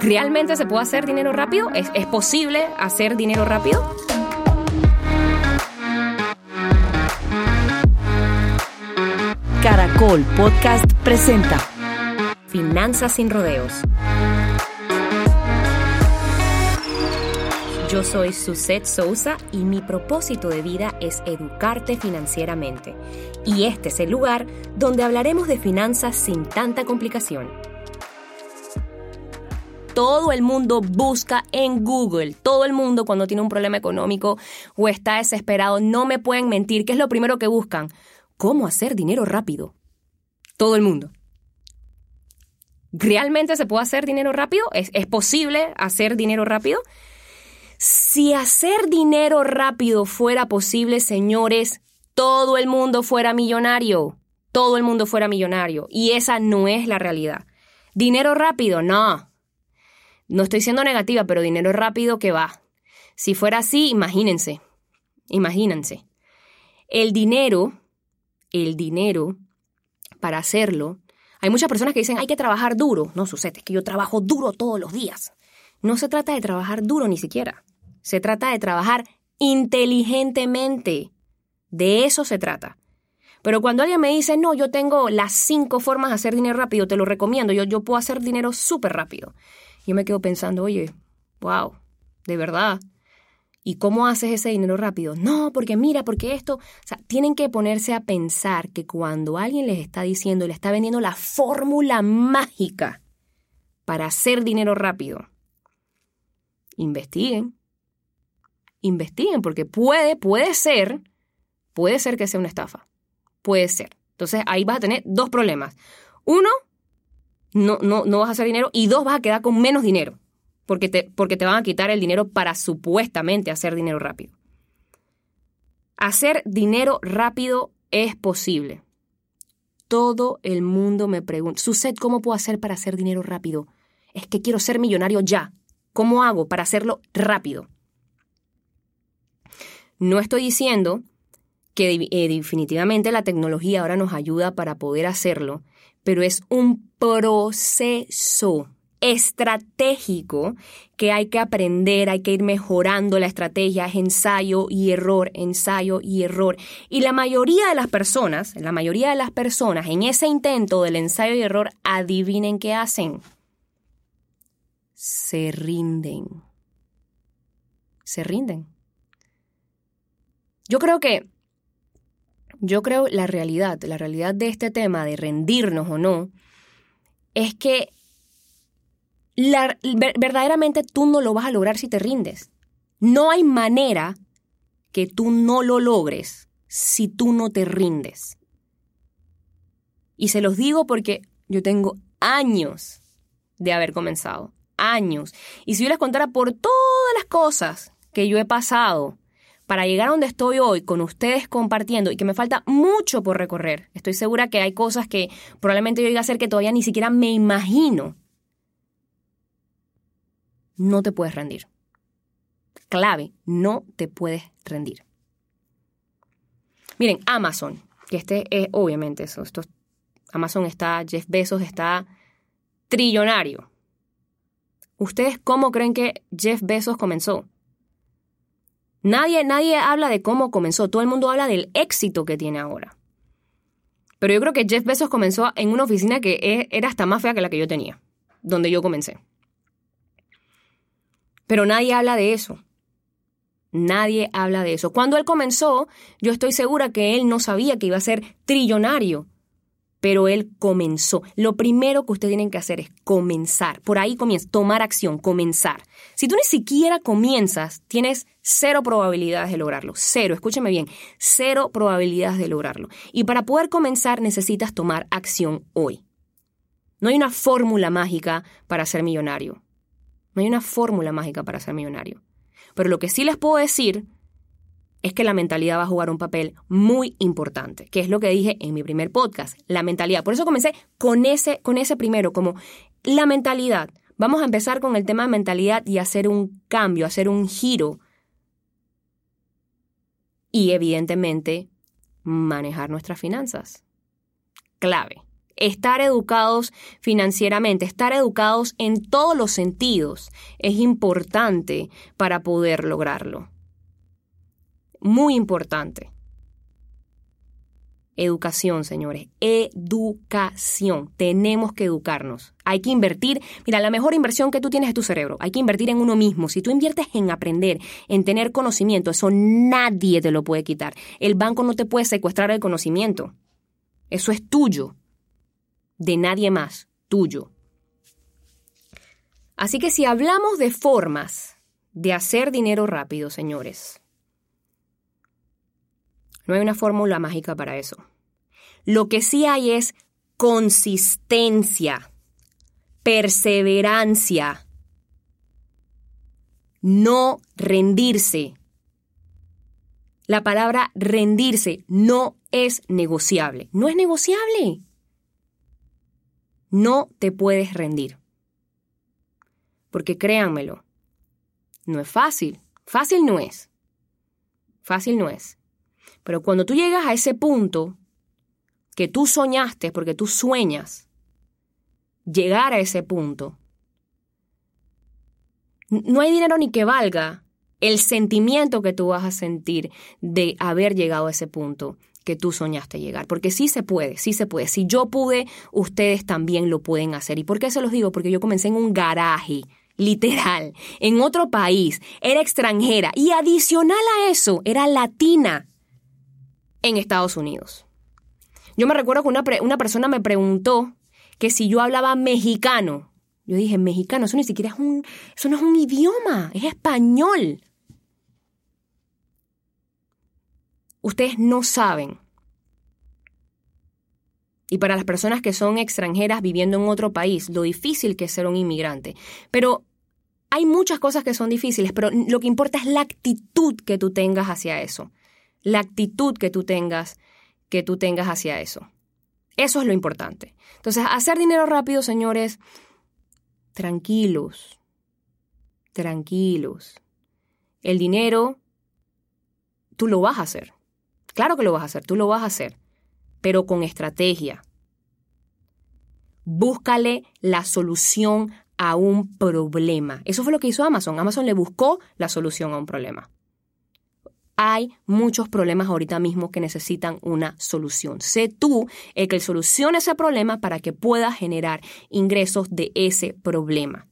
¿Realmente se puede hacer dinero rápido? ¿Es, es posible hacer dinero rápido? Caracol Podcast presenta Finanzas sin rodeos. Yo soy Suset Sousa y mi propósito de vida es educarte financieramente. Y este es el lugar donde hablaremos de finanzas sin tanta complicación. Todo el mundo busca en Google, todo el mundo cuando tiene un problema económico o está desesperado, no me pueden mentir, ¿qué es lo primero que buscan? ¿Cómo hacer dinero rápido? Todo el mundo. ¿Realmente se puede hacer dinero rápido? ¿Es, posible hacer dinero rápido? Si hacer dinero rápido fuera posible, señores, todo el mundo fuera millonario. Todo el mundo fuera millonario. Y esa no es la realidad. Dinero rápido, no. No estoy siendo negativa, pero dinero rápido que va. Si fuera así, imagínense. Imagínense. El dinero, el dinero, para hacerlo, hay muchas personas que dicen hay que trabajar duro. No, sucede, es que yo trabajo duro todos los días. No se trata de trabajar duro ni siquiera. Se trata de trabajar inteligentemente. De eso se trata. Pero cuando alguien me dice, no, yo tengo las cinco formas de hacer dinero rápido, te lo recomiendo, yo, yo puedo hacer dinero súper rápido. Yo me quedo pensando, oye, wow, de verdad. ¿Y cómo haces ese dinero rápido? No, porque mira, porque esto, o sea, tienen que ponerse a pensar que cuando alguien les está diciendo, le está vendiendo la fórmula mágica para hacer dinero rápido, investiguen. Investiguen, porque puede, puede ser, puede ser que sea una estafa. Puede ser. Entonces ahí vas a tener dos problemas. Uno, no, no, no vas a hacer dinero. Y dos, vas a quedar con menos dinero. Porque te, porque te van a quitar el dinero para supuestamente hacer dinero rápido. Hacer dinero rápido es posible. Todo el mundo me pregunta, Suset, ¿cómo puedo hacer para hacer dinero rápido? Es que quiero ser millonario ya. ¿Cómo hago para hacerlo rápido? No estoy diciendo que eh, definitivamente la tecnología ahora nos ayuda para poder hacerlo, pero es un proceso estratégico que hay que aprender, hay que ir mejorando la estrategia, es ensayo y error, ensayo y error. Y la mayoría de las personas, la mayoría de las personas en ese intento del ensayo y error, adivinen qué hacen. Se rinden. Se rinden. Yo creo que, yo creo la realidad, la realidad de este tema de rendirnos o no, es que verdaderamente tú no lo vas a lograr si te rindes. No hay manera que tú no lo logres si tú no te rindes. Y se los digo porque yo tengo años de haber comenzado, años. Y si yo les contara por todas las cosas que yo he pasado para llegar a donde estoy hoy con ustedes compartiendo y que me falta mucho por recorrer, estoy segura que hay cosas que probablemente yo iba a hacer que todavía ni siquiera me imagino no te puedes rendir. Clave, no te puedes rendir. Miren, Amazon, que este es obviamente eso, esto, Amazon está, Jeff Bezos está trillonario. ¿Ustedes cómo creen que Jeff Bezos comenzó? Nadie, nadie habla de cómo comenzó, todo el mundo habla del éxito que tiene ahora. Pero yo creo que Jeff Bezos comenzó en una oficina que e, era hasta más fea que la que yo tenía, donde yo comencé. Pero nadie habla de eso. Nadie habla de eso. Cuando él comenzó, yo estoy segura que él no sabía que iba a ser trillonario, pero él comenzó. Lo primero que ustedes tienen que hacer es comenzar. Por ahí comienza, tomar acción, comenzar. Si tú ni siquiera comienzas, tienes cero probabilidades de lograrlo. Cero, escúchame bien, cero probabilidades de lograrlo. Y para poder comenzar necesitas tomar acción hoy. No hay una fórmula mágica para ser millonario. No hay una fórmula mágica para ser millonario. Pero lo que sí les puedo decir es que la mentalidad va a jugar un papel muy importante, que es lo que dije en mi primer podcast, la mentalidad. Por eso comencé con ese, con ese primero, como la mentalidad. Vamos a empezar con el tema de mentalidad y hacer un cambio, hacer un giro. Y evidentemente, manejar nuestras finanzas. Clave. Estar educados financieramente, estar educados en todos los sentidos es importante para poder lograrlo. Muy importante. Educación, señores. Educación. Tenemos que educarnos. Hay que invertir. Mira, la mejor inversión que tú tienes es tu cerebro. Hay que invertir en uno mismo. Si tú inviertes en aprender, en tener conocimiento, eso nadie te lo puede quitar. El banco no te puede secuestrar el conocimiento. Eso es tuyo. De nadie más. Tuyo. Así que si hablamos de formas de hacer dinero rápido, señores, no hay una fórmula mágica para eso. Lo que sí hay es consistencia, perseverancia, no rendirse. La palabra rendirse no es negociable. No es negociable. No te puedes rendir. Porque créanmelo, no es fácil. Fácil no es. Fácil no es. Pero cuando tú llegas a ese punto que tú soñaste, porque tú sueñas llegar a ese punto, no hay dinero ni que valga el sentimiento que tú vas a sentir de haber llegado a ese punto que tú soñaste llegar. Porque sí se puede, sí se puede. Si yo pude, ustedes también lo pueden hacer. ¿Y por qué se los digo? Porque yo comencé en un garaje, literal, en otro país, era extranjera y adicional a eso, era latina en Estados Unidos. Yo me recuerdo que una, una persona me preguntó que si yo hablaba mexicano. Yo dije, mexicano, eso ni siquiera es un, eso no es un idioma, es español. Ustedes no saben. Y para las personas que son extranjeras viviendo en otro país, lo difícil que es ser un inmigrante. Pero hay muchas cosas que son difíciles, pero lo que importa es la actitud que tú tengas hacia eso la actitud que tú tengas, que tú tengas hacia eso. Eso es lo importante. Entonces, hacer dinero rápido, señores, tranquilos, tranquilos. El dinero, tú lo vas a hacer. Claro que lo vas a hacer, tú lo vas a hacer, pero con estrategia. Búscale la solución a un problema. Eso fue lo que hizo Amazon. Amazon le buscó la solución a un problema hay muchos problemas ahorita mismo que necesitan una solución. Sé tú el que solucione ese problema para que puedas generar ingresos de ese problema.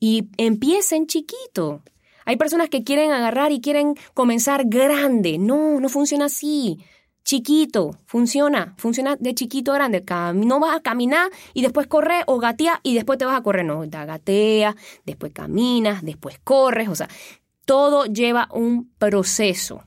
Y empiecen chiquito. Hay personas que quieren agarrar y quieren comenzar grande. No, no funciona así. Chiquito, funciona, funciona de chiquito a grande. No vas a caminar y después correr o gatear y después te vas a correr. No, gatea, después caminas, después corres. O sea, todo lleva un proceso.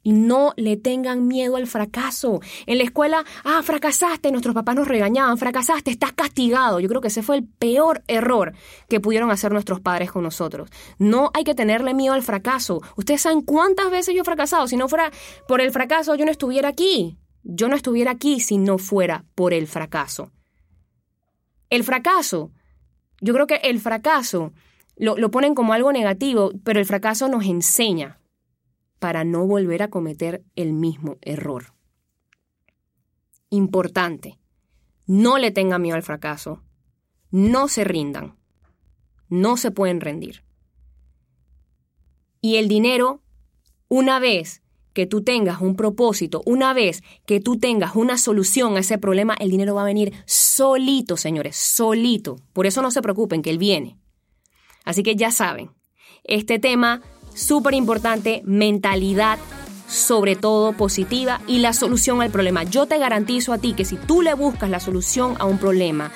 Y no le tengan miedo al fracaso. En la escuela, ah, fracasaste, nuestros papás nos regañaban, fracasaste, estás castigado. Yo creo que ese fue el peor error que pudieron hacer nuestros padres con nosotros. No hay que tenerle miedo al fracaso. Ustedes saben cuántas veces yo he fracasado. Si no fuera por el fracaso, yo no estuviera aquí. Yo no estuviera aquí si no fuera por el fracaso. El fracaso, yo creo que el fracaso lo, ponen como algo negativo, pero el fracaso nos enseña para no volver a cometer el mismo error. Importante, no le tengan miedo al fracaso, no se rindan, no se pueden rendir. Y el dinero, una vez que tú tengas un propósito, una vez que tú tengas una solución a ese problema, el dinero va a venir solito, señores, solito. Por eso no se preocupen, que él viene. Así que ya saben, este tema súper importante, mentalidad sobre todo positiva y la solución al problema. Yo te garantizo a ti que si tú le buscas la solución a un problema,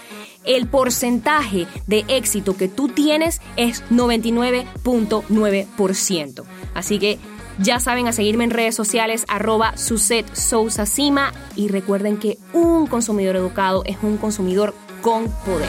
el porcentaje de éxito que tú tienes es 99.9%. Así que ya saben a seguirme en redes sociales arroba Suset Sousa Cima y recuerden que un consumidor educado es un consumidor con poder.